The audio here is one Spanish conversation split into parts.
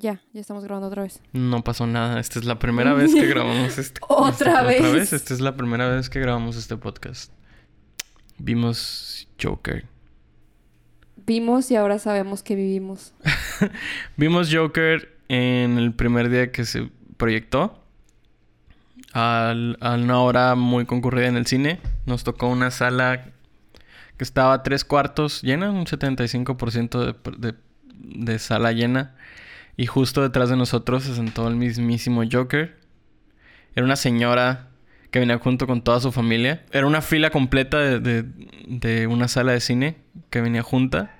Ya, ya estamos grabando otra vez. No pasó nada. Esta es la primera vez que grabamos este. Otra este- Otra vez. vez. Esta es la primera vez que grabamos este podcast. Vimos Joker. Vimos y ahora sabemos que vivimos. Vimos Joker en el primer día que se proyectó. Al- a una hora muy concurrida en el cine. Nos tocó una sala que estaba a tres cuartos llena, un 75% de, de, de sala llena. Y justo detrás de nosotros se sentó el mismísimo Joker. Era una señora que venía junto con toda su familia. Era una fila completa de, de- de una sala de cine que venía junta.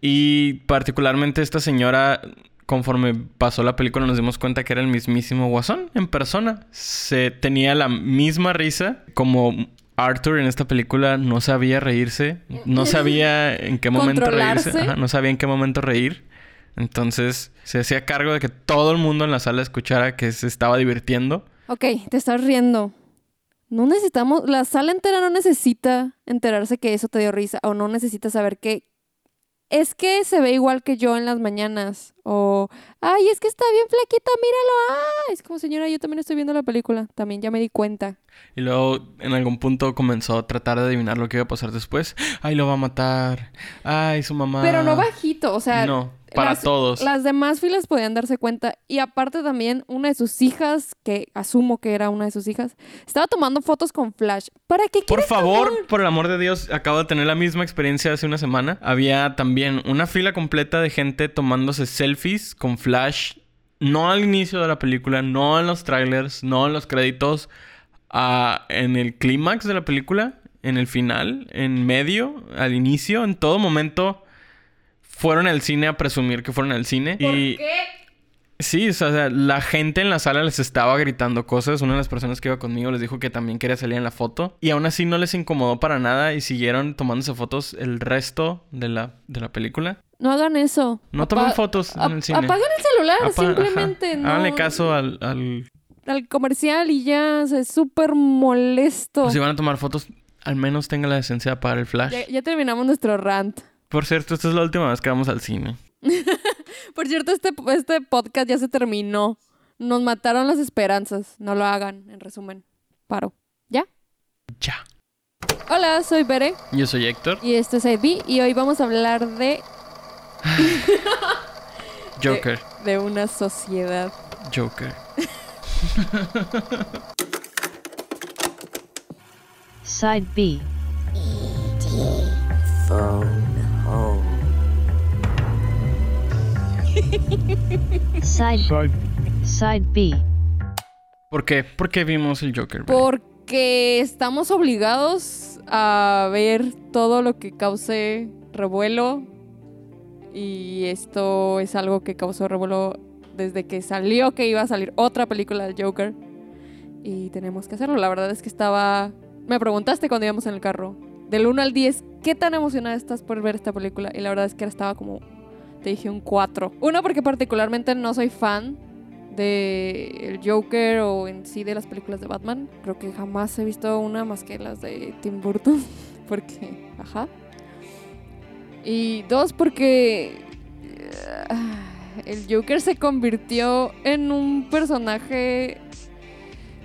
Y particularmente esta señora, conforme pasó la película, nos dimos cuenta que era el mismísimo Guasón en persona. Se tenía la misma risa como Arthur en esta película no sabía reírse, no sabía en qué momento reírse. Ajá, no sabía en qué momento reír. Entonces se hacía cargo de que todo el mundo en la sala escuchara que se estaba divirtiendo. Ok, te estás riendo. No necesitamos, la sala entera no necesita enterarse que eso te dio risa o no necesita saber que es que se ve igual que yo en las mañanas o ay, es que está bien flaquita, míralo. Ah, es como señora, yo también estoy viendo la película, también ya me di cuenta. Y luego en algún punto comenzó a tratar de adivinar lo que iba a pasar después. Ay, lo va a matar. Ay, su mamá. Pero no bajito, o sea, no, para las- todos. Las demás filas podían darse cuenta. Y aparte también una de sus hijas, que asumo que era una de sus hijas, estaba tomando fotos con flash. ¿Para qué Por favor, por el amor de Dios, acabo de tener la misma experiencia hace una semana. Había también una fila completa de gente tomándose selfies con flash. No al inicio de la película, no en los trailers, no en los créditos. ah, en el clímax de la película, en el final, en medio, al inicio, en todo momento. Fueron al cine a presumir que fueron al cine. y Sí, o sea, la gente en la sala les estaba gritando cosas. Una de las personas que iba conmigo les dijo que también quería salir en la foto. Y aún así no les incomodó para nada y siguieron tomándose fotos el resto de la, de la película. No hagan eso. No Apa- tomen fotos en el cine. Apaguen el celular, Apa- simplemente. No, Háganle caso al... al... al comercial y ya. o sea, es súper molesto. pues si van a tomar fotos, al menos tengan la decencia de apagar el flash. ya, ya terminamos nuestro rant. Por cierto, esta es la última vez que vamos al cine. Por cierto, este, este podcast ya se terminó. Nos mataron las esperanzas. No lo hagan, en resumen. Paro. ¿Ya? Ya. Hola, soy Bere. Yo soy Héctor. Y esto es IB. Y hoy vamos a hablar de, Joker. de una sociedad. Joker. Side B. Side Side B. ¿Por qué? ¿Por qué vimos el Joker? Porque estamos obligados a ver todo lo que cause revuelo. Y esto es algo que causó revuelo desde que salió que iba a salir otra película del Joker. Y tenemos que hacerlo. La verdad es que estaba... Me preguntaste cuando íbamos en el carro. Del 1 al 10, ¿qué tan emocionada estás por ver esta película? Y la verdad es que estaba como... Te dije un 4. Uno, porque particularmente no soy fan de el Joker o en sí de las películas de Batman. Creo que jamás he visto una más que las de Tim Burton. Porque, ajá. Y dos, porque ah, el Joker se convirtió en un personaje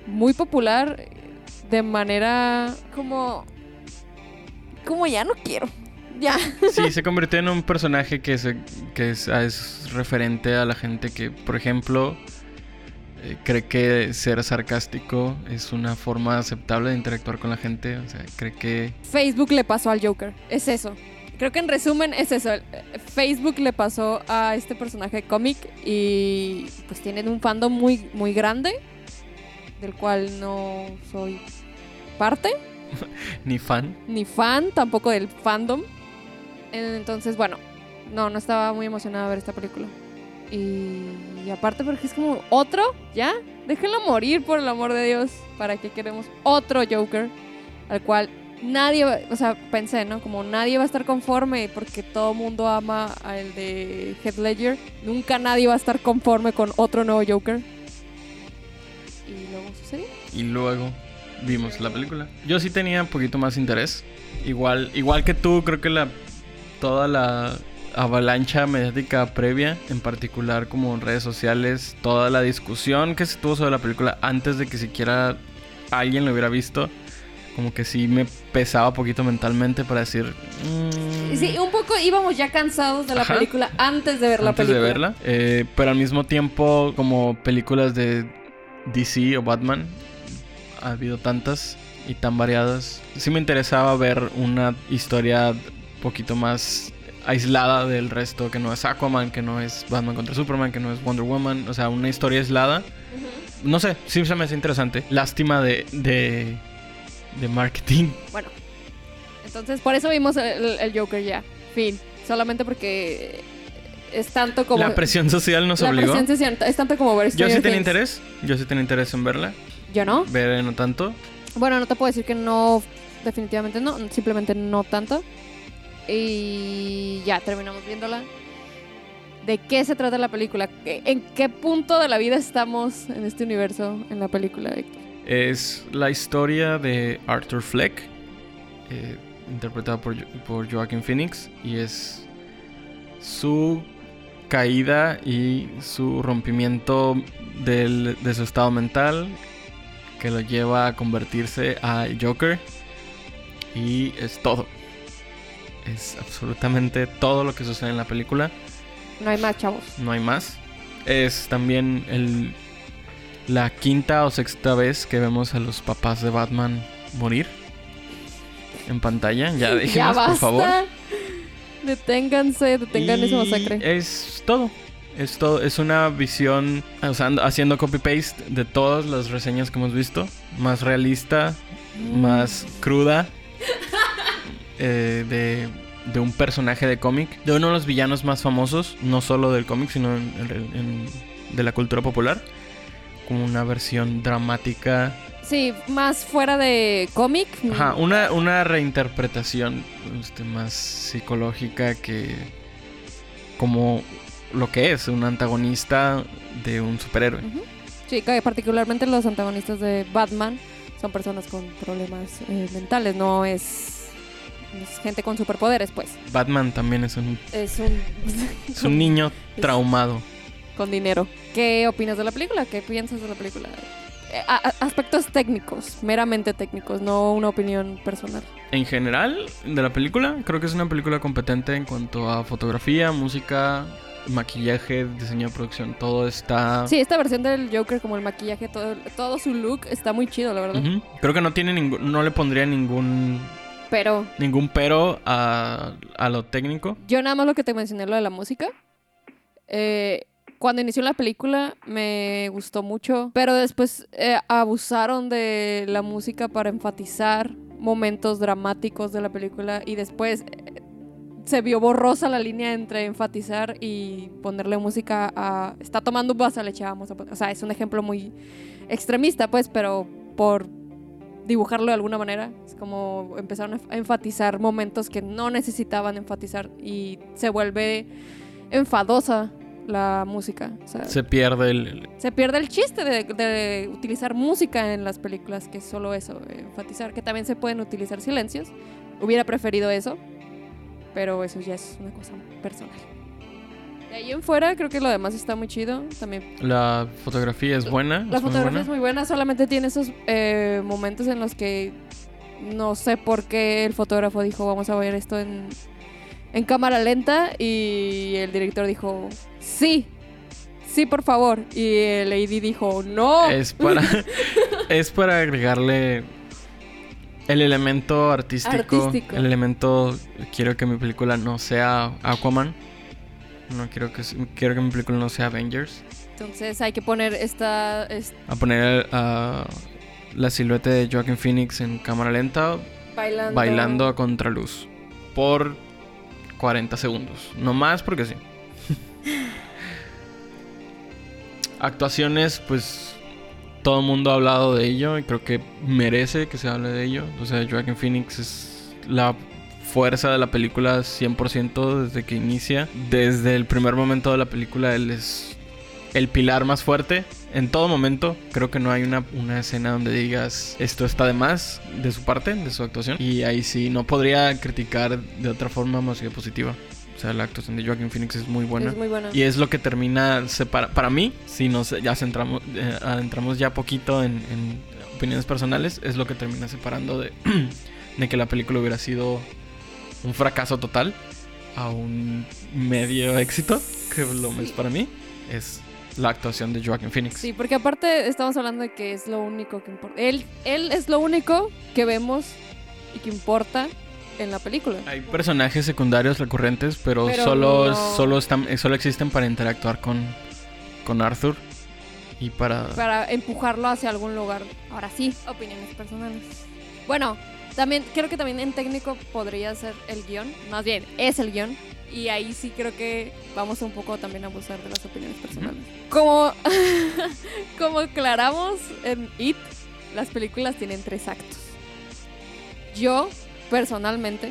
muy popular de manera como... Como ya no quiero. Ya. Sí, se convirtió en un personaje que, se, que es, es referente a la gente que, por ejemplo, eh, cree que ser sarcástico es una forma aceptable de interactuar con la gente. O sea, cree que... Facebook le pasó al Joker. Es eso. Creo que en resumen es eso. Eh, Facebook le pasó a este personaje cómic y pues tienen un fandom muy, muy grande del cual no soy parte, Ni fan. ni fan tampoco del fandom. Entonces, bueno, no, no estaba muy emocionada de ver esta película. Y, aparte porque es como otro, ¿ya? Déjenlo morir por el amor de Dios. ¿Para qué queremos otro Joker? Al cual nadie, o sea, pensé, ¿no? Como nadie va a estar conforme porque todo mundo ama al de Heath Ledger. Nunca nadie va a estar conforme con otro nuevo Joker. Y luego sucedió. Y luego vimos la película. Yo sí tenía un poquito más interés. Igual, igual que tú, creo que la toda la avalancha mediática previa, en particular como en redes sociales, toda la discusión que se tuvo sobre la película antes de que siquiera alguien lo hubiera visto, como que sí me pesaba un poquito mentalmente para decir... mm, Sí, un poco íbamos ya cansados de la Ajá. película antes de ver la antes película. de verla. Eh, pero al mismo tiempo, como películas de DC o Batman, ha habido tantas y tan variadas. Sí me interesaba ver una historia poquito más aislada del resto, que no es Aquaman, que no es Batman contra Superman, que no es Wonder Woman. O sea, una historia aislada. No sé, sí se me hace interesante. Lástima de, de, de marketing. Bueno, entonces por eso vimos el, el Joker ya. Fin. Solamente porque es tanto como. La presión social nos la obligó. presión se siente- es tanto como ver Yo sí tenía interés. Yo sí tenía interés en verla. Yo no. Ver no tanto. Bueno, no te puedo decir que no, definitivamente no, simplemente no tanto. Y ya terminamos viéndola. ¿De qué se trata la película? ¿Qué- ¿En qué punto de la vida estamos en este universo en la película? Es la historia de Arthur Fleck, eh, interpretado por, por Joaquin Phoenix, y es su caída y su rompimiento de su estado mental que lo lleva a convertirse a Joker. Y es todo. Es absolutamente todo lo que sucede en la película. No hay más, chavos. No hay más. Es también el, la quinta o sexta vez que vemos a los papás de Batman morir en pantalla. Ya basta. por favor. Deténganse, detengan esa Y masacre. Es todo. Es todo. Es una visión usando, haciendo copy-paste de todas las reseñas que hemos visto. Más realista, Mm. más cruda. Eh, de, de un personaje de cómic. De uno de los villanos más famosos. No solo del cómic, sino en- en- en- de la cultura popular. Como una versión dramática. Sí, más fuera de cómic. Ajá, una, una reinterpretación este, más psicológica que como lo que es un antagonista de un superhéroe. Ujú. Sí, que particularmente los antagonistas de Batman son personas con problemas eh, mentales, no es, es gente con superpoderes, pues. Batman también es un, Es un... es un niño traumado. con dinero. ¿Qué opinas de la película? ¿Qué piensas de la película? Eh, a- aspectos técnicos, meramente técnicos, no una opinión personal. En general, de la película, creo que es una película competente en cuanto a fotografía, música, maquillaje, diseño de producción. Todo está... Sí, esta versión del Joker, como el maquillaje, todo, todo su look está muy chido, la verdad. Creo que no tiene ningún... No le pondría ningún... Pero Ningún pero a, a lo técnico. Yo nada más lo que te mencioné, lo de la música. Eh, cuando inició la película me gustó mucho, pero después eh, abusaron de la música para enfatizar momentos dramáticos de la película y después eh, se vio borrosa la línea entre enfatizar y ponerle música a... Está tomando un vaso de leche, vamos a O sea, es un ejemplo muy extremista, pues, pero por dibujarlo de alguna manera. Es como empezaron a enfatizar momentos que no necesitaban enfatizar y se vuelve enfadosa la música. O sea, se, Se pierde el... pierde el chiste de, de utilizar música en las películas, que es solo eso, enfatizar, que también se pueden utilizar silencios. Hubiera preferido eso, pero eso ya es una cosa personal. De ahí en fuera, creo que lo demás está muy chido. También La fotografía es buena. la es fotografía buena. es muy buena, solamente tiene esos eh, momentos en los que no sé por qué el fotógrafo dijo vamos a ver esto en, en cámara lenta y el director dijo sí, sí por favor y el AD dijo no. Es para, es para agregarle el elemento artístico, Artístico. El elemento. Quiero que mi película no sea Aquaman. No quiero que, quiero que mi película no sea Avengers. Entonces hay que poner esta, es- A poner la silueta de Joaquin Phoenix en cámara lenta, bailando. bailando a contraluz. Por 40 segundos. No más porque sí. Actuaciones, pues todo el mundo ha hablado de ello y creo que merece que se hable de ello. O sea, Joaquin Phoenix es la fuerza de la película 100% desde que inicia. Desde el primer momento de la película él es el pilar más fuerte. En todo momento, creo que no hay una, una escena donde digas esto está de más de su parte, de su actuación. Y ahí sí, no podría criticar de otra forma más que positiva. O sea, la actuación de Joaquin Phoenix es muy buena. Es muy buena. Y es lo que termina separa para mí, si nos ya centramos, eh, adentramos ya poquito en, en opiniones personales, es lo que termina separando de, de que la película hubiera sido un fracaso total a un medio éxito, que lo es Sí. para mí, es la actuación de Joaquin Phoenix. Sí, porque aparte estamos hablando de que es lo único que importa. Él, él es lo único que vemos y que importa en la película. Hay personajes secundarios recurrentes, pero, Pero solo, no- solo, están, eh, solo existen para interactuar con, con Arthur y para... Para empujarlo hacia algún lugar. Ahora sí, opiniones personales. Bueno, también creo que también en técnico podría ser el guion. Más bien, es el guion. Y ahí sí creo que vamos un poco también a abusar de las opiniones personales. Como, como aclaramos en It, las películas tienen tres actos. Yo, personalmente,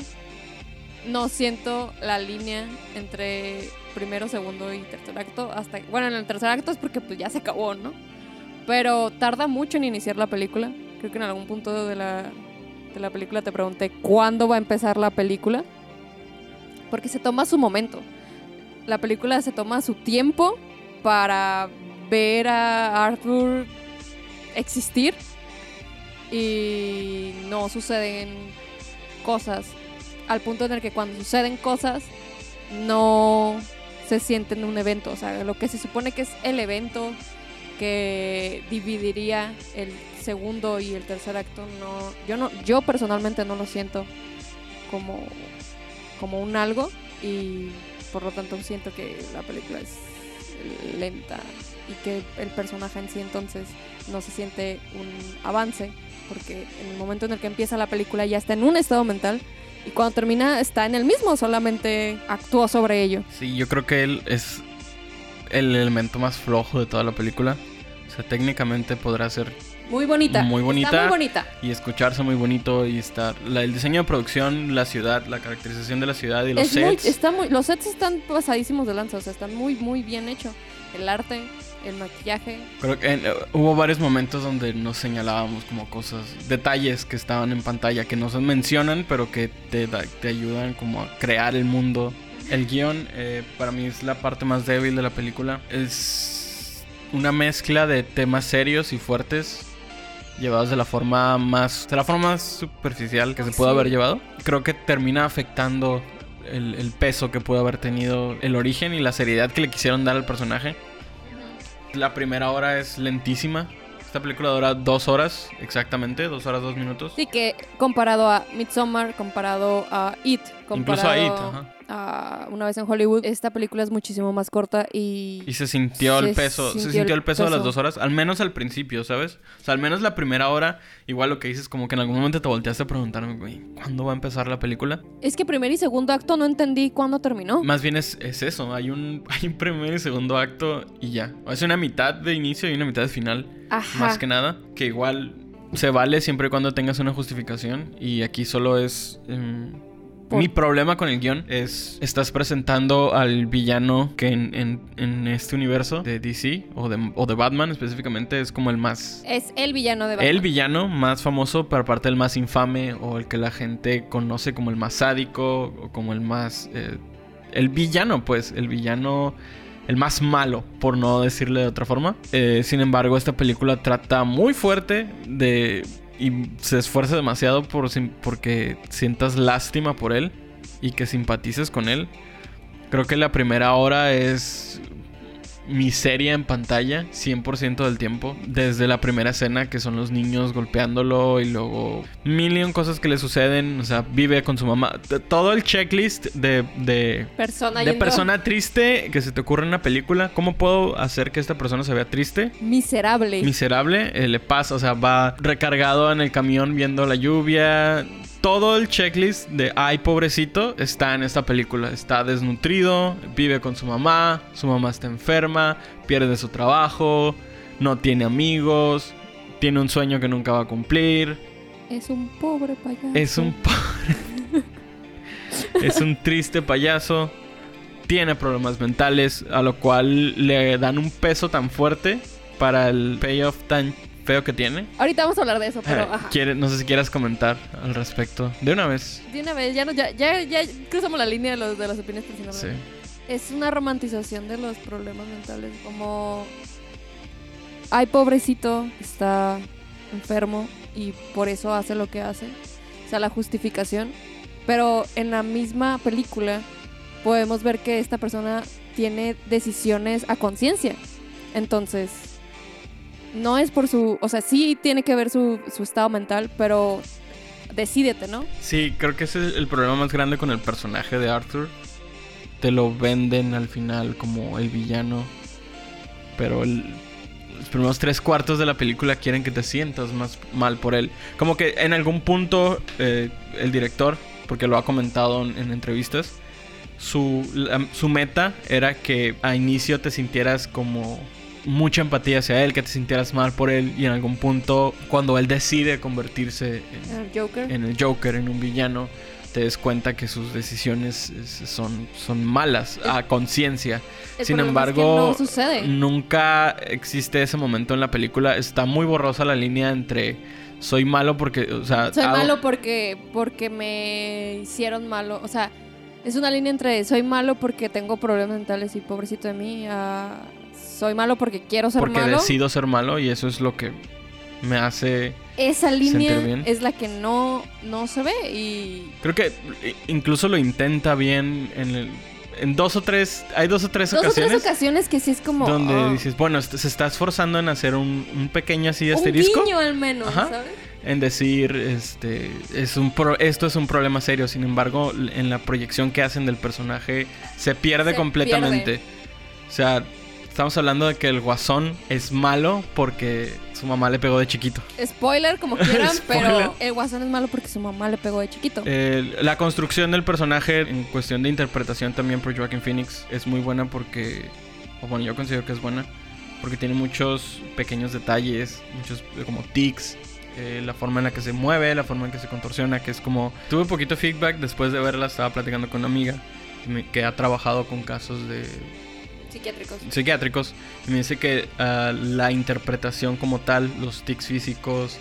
no siento la línea entre primero, segundo y tercer acto. Hasta, bueno, en el tercer acto es porque pues ya se acabó, ¿no? Pero tarda mucho en iniciar la película. Creo que en algún punto de la, de la película te pregunté cuándo va a empezar la película. Porque se toma su momento. La película se toma su tiempo para ver a Arthur existir. Y no suceden cosas. Al punto en el que cuando suceden cosas, no se sienten un evento. O sea, lo que se supone que es el evento que dividiría el segundo y el tercer acto no yo no yo personalmente no lo siento como como un algo y por lo tanto siento que la película es lenta y que el personaje en sí entonces no se siente un avance porque en el momento en el que empieza la película ya está en un estado mental y cuando termina está en el mismo solamente actúa sobre ello Sí, yo creo que él es el elemento más flojo de toda la película. O sea, técnicamente podrá ser muy bonita Muy bonita. está muy bonita y escucharse muy bonito y estar... La, el diseño de producción, la ciudad, la caracterización de la ciudad y los Es muy- sets. está muy, los sets están pasadísimos de lanza, o sea, están muy, muy bien hechos. El arte, el maquillaje. Creo que en- eh, hubo varios momentos donde nos señalábamos como cosas, detalles que estaban en pantalla que no se mencionan, pero que te, da- te ayudan como a crear el mundo. El guion, eh, para mí, es la parte más débil de la película. Es una mezcla de temas serios y fuertes llevados de la forma más, de la forma más superficial que se pudo Sí. haber llevado. Creo que termina afectando el, el peso que pudo haber tenido el origen y la seriedad que le quisieron dar al personaje. La primera hora es lentísima. Esta película dura dos horas, exactamente, dos horas, dos minutos. Sí, que comparado a Midsommar, comparado a It, Incluso comparado a It, ajá. Una vez en Hollywood, esta película es muchísimo más corta y... Y se sintió el peso, se sintió el peso de las dos horas, al menos al principio, ¿sabes? O sea, al menos la primera hora, igual lo que dices, como que en algún momento te volteaste a preguntarme, güey, ¿cuándo va a empezar la película? Es que primer y segundo acto no entendí cuándo terminó. Más bien es, es eso, hay un, hay un primer y segundo acto y ya. Es una mitad de inicio y una mitad de final, Ajá. más que nada, que igual se vale siempre y cuando tengas una justificación y aquí solo es... em, Por- Mi problema con el guion es, estás presentando al villano que en, en- en este universo de DC o de, o de Batman específicamente es como el más... Es el villano de Batman. El villano más famoso, pero aparte el más infame o el que la gente conoce como el más sádico o como el más... eh, el villano, pues, el villano... El más malo, por no decirle de otra forma. Eh, sin embargo, esta película trata muy fuerte de... Y se esfuerza demasiado por, porque sientas lástima por él y que simpatices con él. Creo que la primera hora es miseria en pantalla 100% del tiempo. Desde la primera escena que son los niños golpeándolo y luego mil y un cosas que le suceden. O sea, vive con su mamá. Todo el checklist de, de, Persona de persona triste que se te ocurre en una película. ¿Cómo puedo hacer que esta persona se vea triste? Miserable. miserable, eh, le pasa, o sea, va recargado en el camión viendo la lluvia. Todo el checklist de ay pobrecito está en esta película. Está desnutrido, vive con su mamá, su mamá está enferma, pierde su trabajo, no tiene amigos, tiene un sueño que nunca va a cumplir. es un pobre payaso. Es un pobre. es un triste payaso. Tiene problemas mentales, a lo cual le dan un peso tan fuerte para el payoff tan feo que tiene. Ahorita vamos a hablar de eso, pero Eh, ajá. quiere- no sé si quieras comentar al respecto. De una vez. De una vez, ya, no, ya, ya, ya cruzamos la línea de, los, de las opiniones personales. Sí. Es una romantización de los problemas mentales, como... Ay, pobrecito, está enfermo y por eso hace lo que hace. O sea, la justificación. Pero en la misma película podemos ver que esta persona tiene decisiones a conciencia. Entonces, no es por su... O sea, sí tiene que ver su, su estado mental, pero decídete, ¿no? Sí, creo que ese es el problema más grande con el personaje de Arthur. Te lo venden al final como el villano. Pero los primeros tres cuartos de la película quieren que te sientas más mal por él. Como que en algún punto eh, el director, porque lo ha comentado en, en entrevistas, su, su meta era que a inicio te sintieras como mucha empatía hacia él, que te sintieras mal por él y en algún punto cuando él decide convertirse en, El Joker. en el Joker, en un villano, te des cuenta que sus decisiones es- son, son malas a conciencia. Sin problema es que embargo, no nunca existe ese momento en la película. Está muy borrosa la línea entre soy malo porque, o sea, Soy hago- malo porque, porque me hicieron malo. O sea, es una línea entre soy malo porque tengo problemas mentales y pobrecito de mí. a soy malo porque quiero ser porque malo. decido ser malo y eso es lo que me hace. Esa línea bien. es la que no, no se ve. Y Creo que incluso lo intenta bien en el- en dos o tres, hay dos o tres dos o ocasiones. tres ocasiones que sí es como. donde ah, dices, bueno, se está esforzando en hacer un, un pequeño así un asterisco. guiño al menos, Ajá. ¿sabes? en decir este es un pro- esto es un problema serio sin embargo en la proyección que hacen del personaje se pierde Se completamente o sea estamos hablando de que el guasón es malo porque su mamá le pegó de chiquito Spoiler, como quieran, pero el guasón es malo porque su mamá le pegó de chiquito. Eh, la construcción del personaje en cuestión de interpretación también por Joaquin Phoenix es muy buena porque o bueno yo considero que es buena porque tiene muchos pequeños detalles muchos como tics eh, la forma en la que se mueve, la forma en que se contorsiona, que es como... Tuve un poquito feedback después de verla, estaba platicando con una amiga que, me- que ha trabajado con casos de Psiquiátricos. psiquiátricos y me dice que ah, la interpretación como tal, los tics físicos,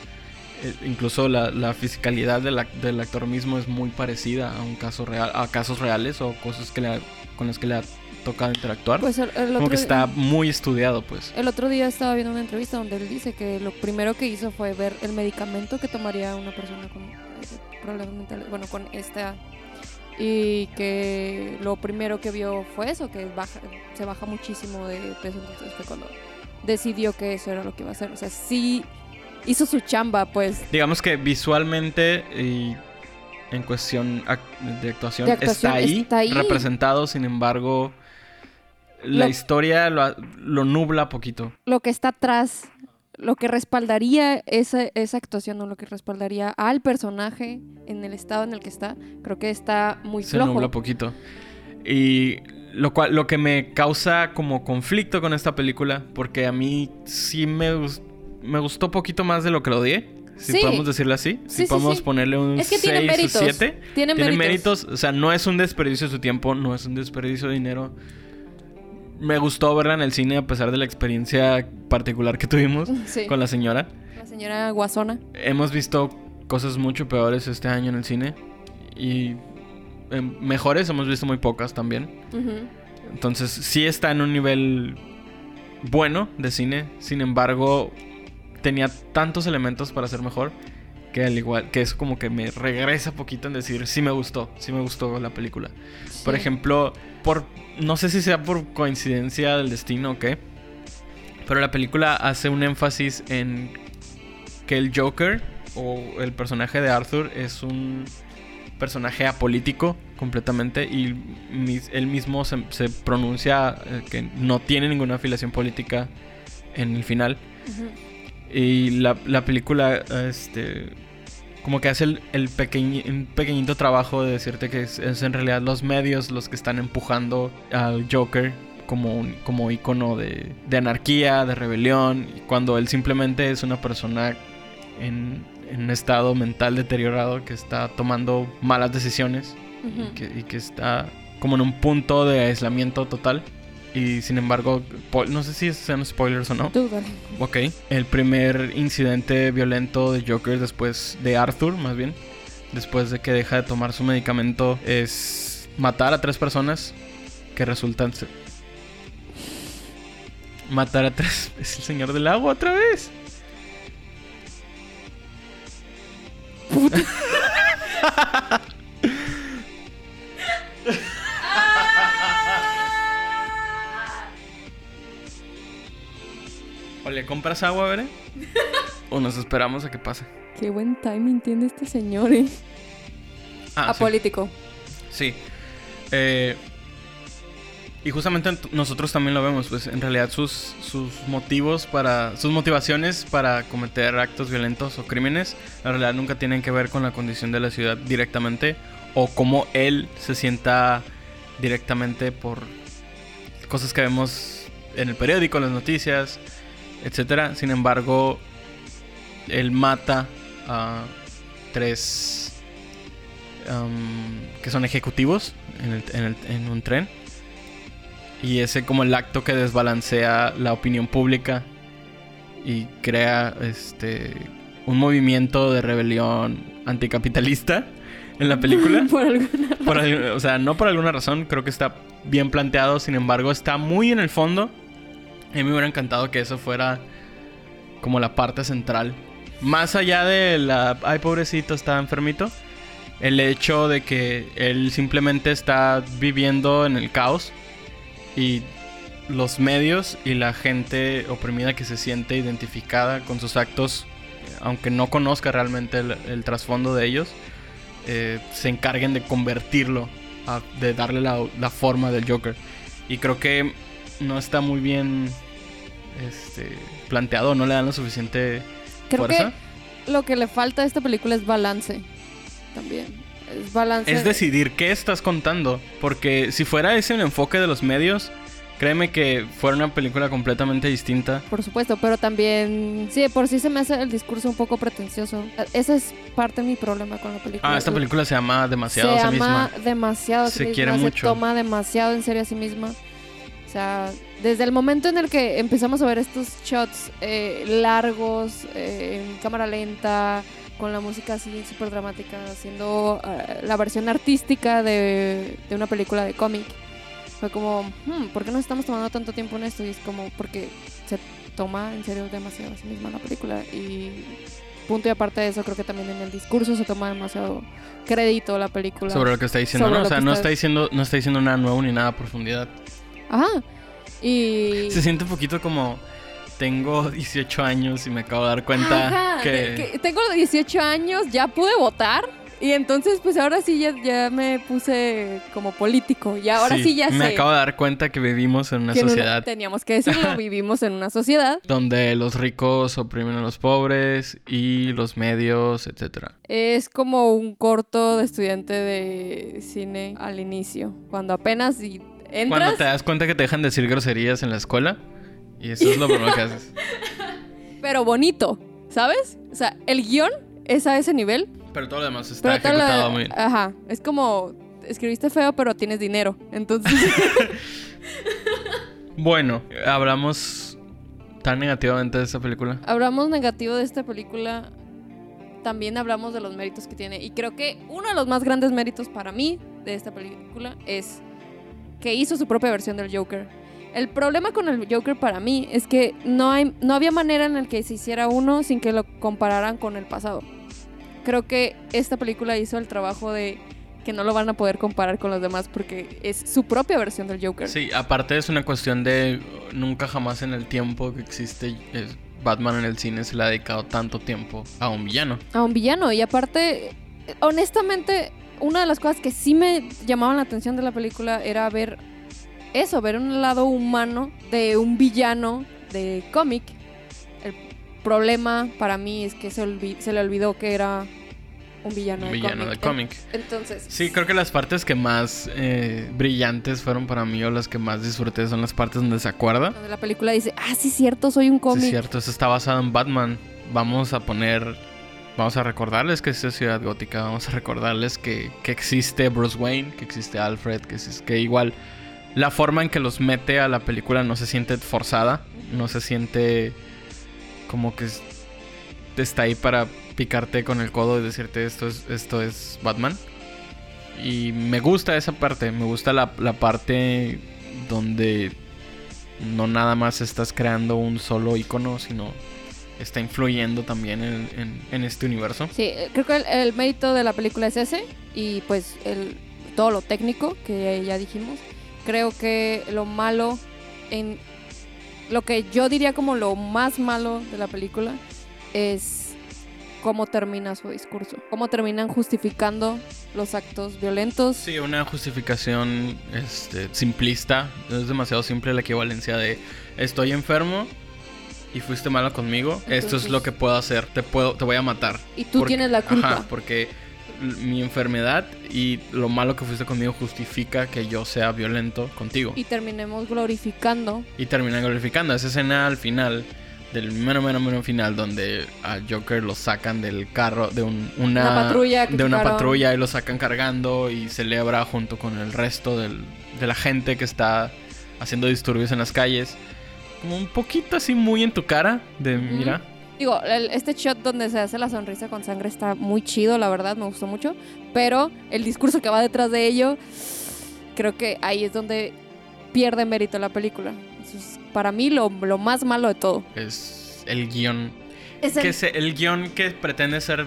eh, incluso la, la fisicalidad del, ac- del actor mismo es muy parecida a un caso real, a casos reales o cosas que le ha- con las que le ha tocado interactuar. Pues el, el como otro que está muy estudiado, pues. El otro día estaba viendo una entrevista donde él dice que lo primero que hizo fue ver el medicamento que tomaría una persona con eh, problemas mentales, bueno, con esta y que lo primero que vio fue eso, que baja, se baja muchísimo de peso, entonces fue cuando decidió que eso era lo que iba a hacer. O sea, sí hizo su chamba, pues. Digamos que visualmente y en cuestión de actuación, De actuación está, ahí, está ahí. representado, sin embargo, la Lo- historia lo, lo nubla poquito. Lo que está atrás, lo que respaldaría esa, esa actuación o lo que respaldaría al personaje en el estado en el que está, creo que está muy Se flojo. nubla poquito. Y lo cual lo que me causa como conflicto con esta película, porque a mí sí me, me gustó poquito más de lo que lo odié. Si Sí. podemos decirlo así. Sí, Si sí, podemos ponerle un Es que 6 tiene o méritos. 7. Tiene, Tiene méritos. méritos, o sea, no es un desperdicio de su tiempo, no es un desperdicio de dinero. Me gustó verla en el cine a pesar de la experiencia particular que tuvimos Sí. con la señora. La señora Guasona. Hemos visto cosas mucho peores este año en el cine y eh, mejores hemos visto muy pocas también. Entonces sí está en un nivel bueno de cine, sin embargo tenía tantos elementos para ser mejor que al igual que eso como que me regresa poquito en decir sí me gustó, sí me gustó la película. Por ejemplo, por no sé si sea por coincidencia del destino o qué, pero la película hace un énfasis en que el Joker o el personaje de Arthur es un personaje apolítico completamente y mis- él mismo se, se pronuncia eh, que no tiene ninguna afiliación política en el final. Y la, la película, este, como que hace el, el pequeñi- un pequeñito trabajo de decirte que es, es en realidad los medios los que están empujando al Joker como un como icono de, de anarquía, de rebelión, cuando él simplemente es una persona en, en un estado mental deteriorado que está tomando malas decisiones Ujú. y, que, y que está como en un punto de aislamiento total. Y sin embargo, no sé si sean spoilers o no. Dale. Ok. El primer incidente violento de Joker después de Arthur, más bien. Después de que deja de tomar su medicamento, es matar a tres personas que resultan ser... Matar a tres... Es el señor del agua otra vez. O le compras agua, veré. O nos esperamos a que pase. Qué buen timing tiene este señor, eh. Ah, sí. Apolítico. Sí. Eh, y justamente ent- nosotros también lo vemos, pues en realidad sus, sus motivos para, sus motivaciones para cometer actos violentos o crímenes, en realidad nunca tienen que ver con la condición de la ciudad directamente o cómo él se sienta directamente por cosas que vemos en el periódico, en las noticias, etcétera. Sin embargo, él mata a tres um, que son ejecutivos en, el- en el- en un tren. Y ese como el acto que desbalancea la opinión pública y crea este un movimiento de rebelión anticapitalista en la película. Por alguna Por al- o sea, no por alguna razón, creo que está bien planteado, sin embargo, está muy en el fondo. A mí me hubiera encantado que eso fuera como la parte central. Más allá de la, ay pobrecito, está enfermito. El hecho de que él simplemente está viviendo en el caos y los medios y la gente oprimida que se siente identificada con sus actos, aunque no conozca realmente el, trasfondo de ellos, eh, se encarguen de convertirlo, de darle la, la forma del Joker. Y creo que no está muy bien este, planteado, no le dan lo suficiente Creo fuerza. que lo que le falta a esta película es balance. También. Es balance. Es decidir qué estás contando. Porque si fuera ese el enfoque de los medios, créeme que fuera una película completamente distinta. Por supuesto, pero también. Sí, por sí se me hace el discurso un poco pretencioso. Ese es parte de mi problema con la película. Ah, esta película se llama demasiado se a sí ama misma. demasiado a sí Se misma, quiere se mucho. toma demasiado en serio a sí misma. O sea, desde el momento en el que empezamos a ver estos shots eh, largos, eh, en cámara lenta, con la música así súper dramática, haciendo eh, la versión artística de, de una película de cómic, fue como, hmm, ¿por qué nos estamos tomando tanto tiempo en esto? Y es como, porque se toma en serio demasiado a sí misma la película. Y punto y aparte de eso, creo que también en el discurso se toma demasiado crédito la película. Sobre lo que está diciendo, ¿no? O sea, no está- está diciendo, no está diciendo nada nuevo ni nada a profundidad. Ajá. Y. Se siente un poquito como tengo 18 años y me acabo de dar cuenta Ajá, que, tengo 18 años, ya pude votar. Y entonces, pues ahora sí ya, ya me puse como político. Y ahora sí, ya me sé. acabo de dar cuenta que vivimos en una que sociedad teníamos que decirlo, vivimos en una sociedad. donde los ricos oprimen a los pobres y los medios, etcétera. Es como un corto de estudiante de cine al inicio. Cuando apenas entras. Cuando te das cuenta que te dejan decir groserías en la escuela y eso es lo primero que haces. Pero bonito, ¿sabes? O sea, el guion es a ese nivel. Pero todo lo demás está lo- ejecutado muy bien. Ajá. Es como. Escribiste feo, pero tienes dinero. Entonces. Bueno, hablamos tan negativamente de esta película. hablamos negativo de esta película, también hablamos de los méritos que tiene. Y creo que uno de los más grandes méritos para mí de esta película es que hizo su propia versión del Joker. El problema con el Joker para mí es que no, hay, no había manera en la que se hiciera uno sin que lo compararan con el pasado. Creo que esta película hizo el trabajo de que no lo van a poder comparar con los demás porque es su propia versión del Joker. Sí, aparte es una cuestión de nunca jamás en el tiempo que existe eh, Batman en el cine se le ha dedicado tanto tiempo a un villano. a un villano. Y aparte, honestamente, una de las cosas que sí me llamaban la atención de la película era ver eso, ver un lado humano de un villano de cómic. El problema para mí es que se, olvi- se le olvidó que era un villano, Un de, villano cómic. de cómic. Entonces, Sí, creo que las partes que más eh, brillantes fueron para mí o las que más disfruté son las partes donde se acuerda. donde la película dice, ah, sí, cierto, soy un Sí, cómic. es cierto, eso está basado en Batman. Vamos a poner. Vamos a recordarles que es ciudad gótica. Vamos a recordarles que, que existe Bruce Wayne, que existe Alfred, que, que igual la forma en que los mete a la película no se siente forzada, no se siente como que es- está ahí para picarte con el codo y decirte esto es, esto es Batman. Y me gusta esa parte, me gusta la, la parte donde no nada más estás creando un solo icono, sino está influyendo también en, en- en este universo. Sí, eh, creo que el, el mérito de la película es ese y pues el, todo lo técnico que ya dijimos. Creo que lo malo en lo que yo diría como lo más malo de la película es cómo termina su discurso, cómo terminan justificando los actos violentos. Sí, una justificación este, simplista. Es demasiado simple la equivalencia de estoy enfermo y fuiste malo conmigo. Esto es lo que puedo hacer. Te puedo, te voy a matar. Y tú Porque- tienes la culpa. Ajá, porque mi enfermedad y lo malo que fuiste conmigo justifica que yo sea violento contigo. Y terminemos glorificando Y terminan glorificando. Esa escena al final, del mero, mero, mero final, donde a Joker lo sacan del carro, de un- una, Una patrulla de una patrulla y lo sacan cargando y celebra junto con el resto del- de la gente que está haciendo disturbios en las calles. Como un poquito así muy en tu cara, de mira. Digo, el- este shot donde se hace la sonrisa con sangre está muy chido, la verdad, me gustó mucho. Pero el discurso que va detrás de ello, creo que ahí es donde pierde mérito la película. Eso es para mí lo, lo más malo de todo. Es el guion. Es Que el- se- el guion que pretende ser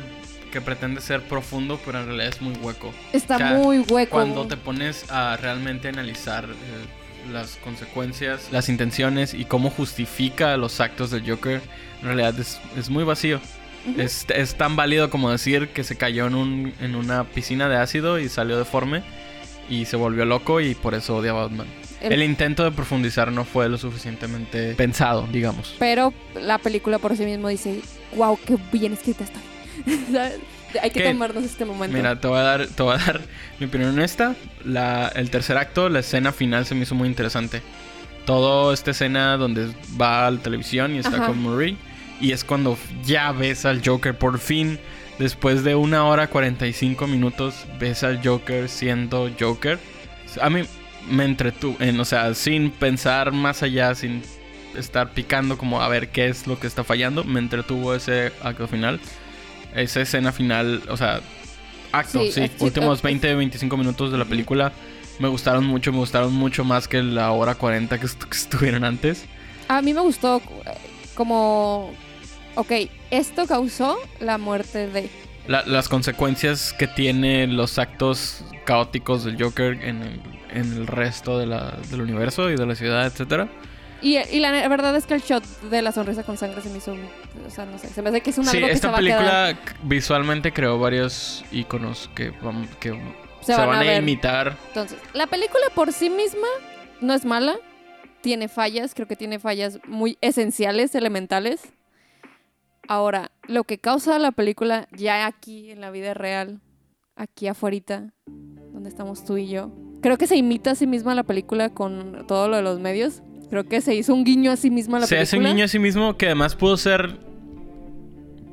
que pretende ser profundo, pero en realidad es muy hueco. está o sea, muy hueco. Cuando te pones a realmente analizar eh, las consecuencias, las intenciones y cómo justifica los actos del Joker, en realidad es, es muy vacío. Es, es tan válido como decir que se cayó en, un, en una piscina de ácido y salió deforme y se volvió loco y por eso odiaba a Batman. El- El intento de profundizar no fue lo suficientemente pensado, digamos. Pero la película por sí mismo dice, wow, qué bien escrita está. Hay que ¿Qué? tomarnos este momento. Mira, te voy a dar, te voy a dar mi opinión en esta. La, el tercer acto, la escena final se me hizo muy interesante. Toda esta escena donde va a la televisión y está Ajá. con Marie. Y es cuando ya ves al Joker por fin. Después de una hora 45 minutos, ves al Joker siendo Joker. A mí me entretuvo, en, o sea, sin pensar más allá, sin estar picando como a ver qué es lo que está fallando, me entretuvo ese acto final. Esa escena final, o sea, acto, Sí, sí, últimos es- 20, 25 minutos de la película me gustaron mucho, me gustaron mucho más que la hora 40 que, est- que estuvieron antes. A mí me gustó eh, como, ok, esto causó la muerte de... La- las consecuencias que tiene los actos caóticos del Joker en el, en el resto de la- del universo y de la ciudad, etcétera. Y, y la ne- verdad es que el shot de la sonrisa con sangre se me hizo, o sea, no sé, se me hace que es un Sí, algo que se esta va a quedar. película visualmente creó varios iconos que, se, van van, a imitar. Entonces, la película por sí misma no es mala, tiene fallas, creo que tiene fallas muy esenciales, elementales. Ahora, lo que causa la película ya aquí en la vida real, aquí afuera, donde estamos tú y yo, creo que se imita a sí misma la película con todo lo de los medios. Creo que se hizo un guiño a sí misma la Se hace un película. niño a sí mismo que además pudo ser.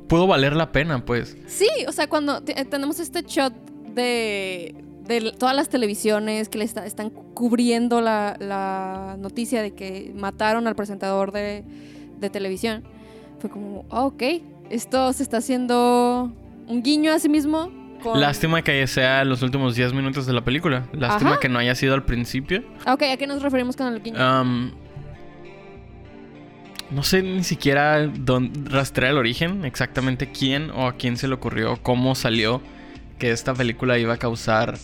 Pudo valer la pena, pues. Sí, o sea, cuando te- tenemos este shot de, de todas las televisiones que le está- están cubriendo la, la noticia de que mataron al presentador de, de televisión, fue como, ah, ok, esto se está haciendo un guiño a sí mismo. Con... Lástima que sea los últimos 10 minutos de la película. Lástima Ajá. que no haya sido al principio. Ok, ¿a qué nos referimos con el guiño? No sé ni siquiera dónde rastrear el origen, exactamente quién o a quién se le ocurrió, cómo salió que esta película iba a causar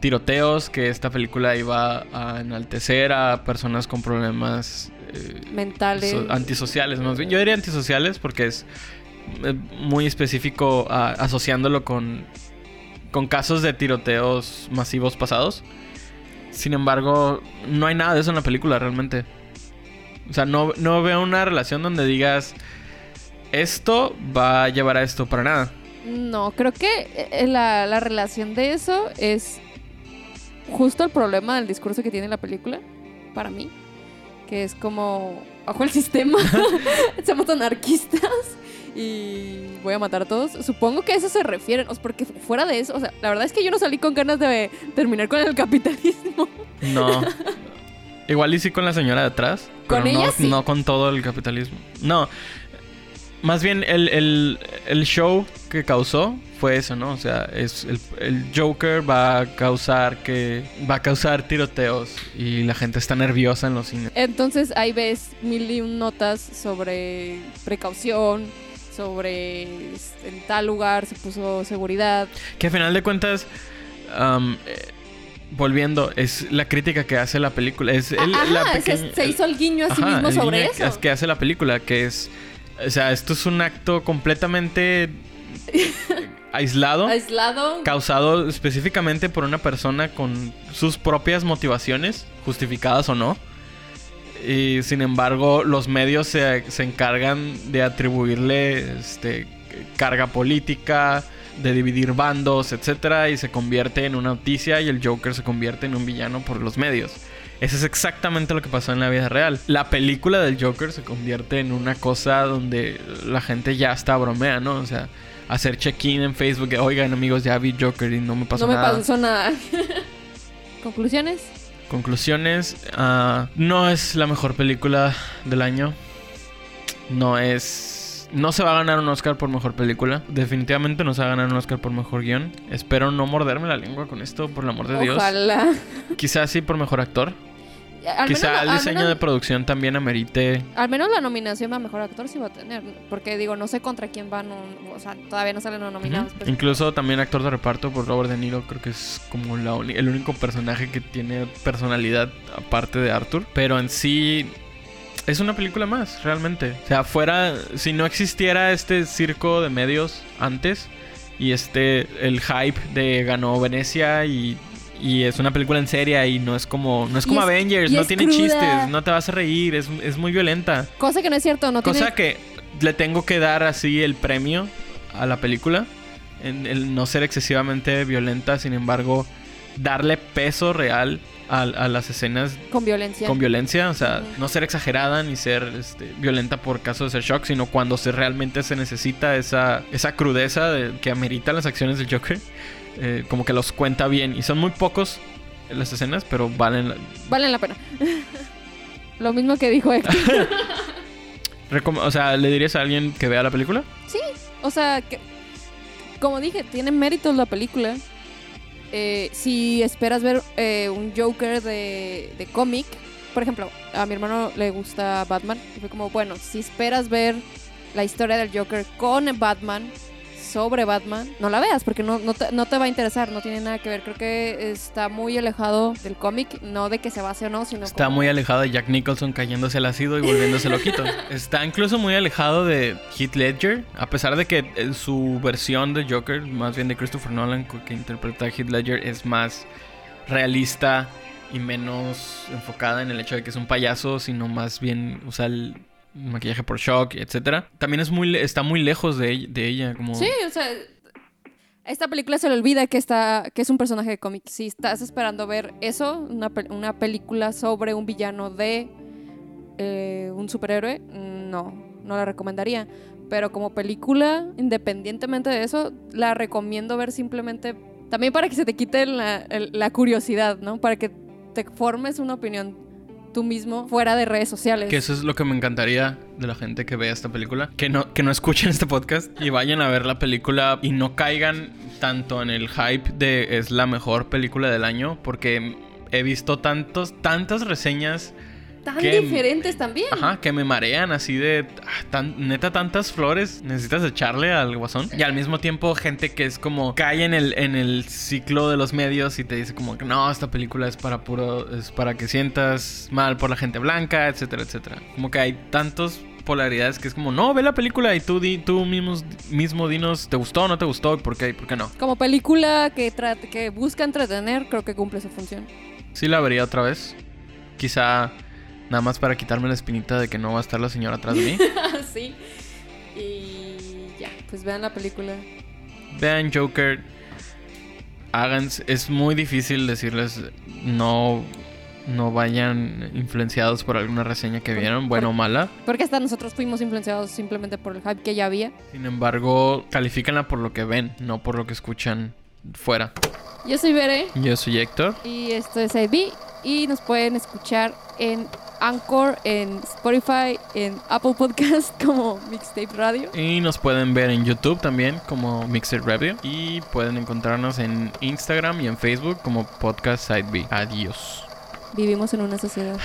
tiroteos, que esta película iba a enaltecer a personas con problemas eh, Mentales. so- antisociales. más bien. Yo diría antisociales porque es eh, muy específico a- asociándolo con, con casos de tiroteos masivos pasados. Sin embargo, no hay nada de eso en la película realmente. O sea, no, no veo una relación donde digas esto va a llevar a esto para nada. No, creo que eh, la, la relación de eso es justo el problema del discurso que tiene la película, para mí, que es como, bajo el sistema, somos anarquistas y voy a matar a todos. Supongo que a eso se refieren, o sea, porque fuera de eso, o sea, la verdad es que yo no salí con ganas de terminar con el capitalismo. No. Igual y sí con la señora de atrás. Con pero no, ella sí. no con todo el capitalismo. No. Más bien el, el- el show que causó fue eso, ¿no? O sea, es el, el Joker va a causar que. va a causar tiroteos. Y la gente está nerviosa en los cines. Entonces ahí ves mil y un notas sobre precaución, sobre este, en tal lugar se puso seguridad. Que a final de cuentas. eh, volviendo, es la crítica que hace la película. Es el- Ajá, la se- pequeña- se, hizo el guiño a sí Ajá, mismo sobre eso. que- Que hace la película, que es. O sea, esto es un acto completamente aislado, Aislado. causado específicamente por una persona con sus propias motivaciones, justificadas o no. Y sin embargo, los medios se, se encargan de atribuirle este, carga política, de dividir bandos, etcétera, y se convierte en una noticia y el Joker se convierte en un villano por los medios. Eso es exactamente lo que pasó en la vida real. La película del Joker se convierte en una cosa donde la gente ya está bromea, ¿no? O sea, hacer check-in en Facebook, de, oigan amigos, ya vi Joker y no me pasó no me nada. pasó nada. ¿Conclusiones? Conclusiones, ah, no es la mejor película del año. No es... No se va a ganar un Oscar por mejor película. Definitivamente no se va a ganar un Oscar por mejor guion. Espero no morderme la lengua con esto, por el amor de Dios. Ojalá. Quizás sí por mejor actor. Al Quizá menos- el diseño menos- de producción también amerite. Al menos la nominación a mejor actor sí va a tener. Porque digo, no sé contra quién van. O sea, todavía no salen los nominados. Incluso también actor de reparto por Robert De Niro. Creo que es como la el único personaje que tiene personalidad aparte de Arthur. Pero en sí es una película más, realmente. O sea, fuera, si no existiera este circo de medios antes y este, el hype de ganó Venecia y... y es una película en serie y no es como no es como es- Avengers, no tiene cruda. chistes, no te vas a reír, es, es muy violenta. Cosa que no es cierto. No Cosa tiene... que le tengo que dar así el premio a la película. En el no ser excesivamente violenta, sin embargo, darle peso real a, a las escenas Con violencia. con violencia. O sea, no ser exagerada ni ser este, violenta por caso de ser shock, sino cuando se realmente se necesita esa, esa crudeza de- que amerita las acciones del Joker. eh, como que los cuenta bien. Y son muy pocos las escenas, pero valen la- Valen la pena. Lo mismo que dijo Héctor. O sea, ¿le dirías a alguien que vea la película? O sea, que, como dije, tiene méritos la película. Eh, si esperas ver eh, un Joker de, de cómic, por ejemplo, a mi hermano le gusta Batman. Y fue como, bueno, si esperas ver la historia del Joker con Batman, sobre Batman, no la veas porque no, no, te, no te va a interesar, no tiene nada que ver. Creo que está muy alejado del cómic, no de que se base o no, sino Está como- muy alejado de Jack Nicholson cayéndose al ácido y volviéndose loquito. Está incluso muy alejado de Heath Ledger, a pesar de que eh, su versión de Joker, más bien de Christopher Nolan, que interpreta a Heath Ledger, es más realista y menos enfocada en el hecho de que es un payaso, sino más bien usa el maquillaje por shock, etcétera. También es muy está muy lejos de, de ella, Sí, o sea, esta película se le olvida que está que es un personaje de cómic. Si estás esperando ver eso, una, pe- una película sobre un villano de eh, un superhéroe, no, no la recomendaría. Pero como película, independientemente de eso, la recomiendo ver simplemente también para que se te quite la, la curiosidad, ¿no? Para que te formes una opinión tú mismo fuera de redes sociales. Que eso es lo que me encantaría de la gente que vea esta película. Que no, que no escuchen este podcast y vayan a ver la película y no caigan tanto en el hype de es la mejor película del año. Porque he visto tantos, tantas reseñas Tan que- diferentes también. ajá, que me marean así de ah, tan, neta tantas flores. Necesitas echarle al guasón. Y al mismo tiempo gente que es como cae en el, en el ciclo de los medios y te dice como que no, esta película es para puro, es para que sientas mal por la gente blanca, etcétera, etcétera. Como que hay tantos polaridades que es como, no, ve la película y tú, di, tú mismo, mismo dinos, ¿te gustó o no te gustó? ¿Y por qué? ¿Y por qué no? Como película que, que busca entretener, creo que cumple su función. Sí la vería otra vez. Quizá nada más para quitarme la espinita de que no va a estar la señora atrás de mí. sí. Y ya, pues vean la película. Vean Joker. Hagan, es muy difícil decirles no no vayan influenciados por alguna reseña que vieron, buena o mala. Porque hasta nosotros fuimos influenciados simplemente por el hype que ya había. Sin embargo, califícanla por lo que ven, no por lo que escuchan fuera. Yo soy Bere Yo soy Héctor. y esto es AB y nos pueden escuchar en Anchor, en Spotify, en Apple Podcast como Mixtape Radio. Y nos pueden ver en YouTube también como Mixed Radio. Y pueden encontrarnos en Instagram y en Facebook como Podcast Side B. Adiós. Vivimos en una sociedad.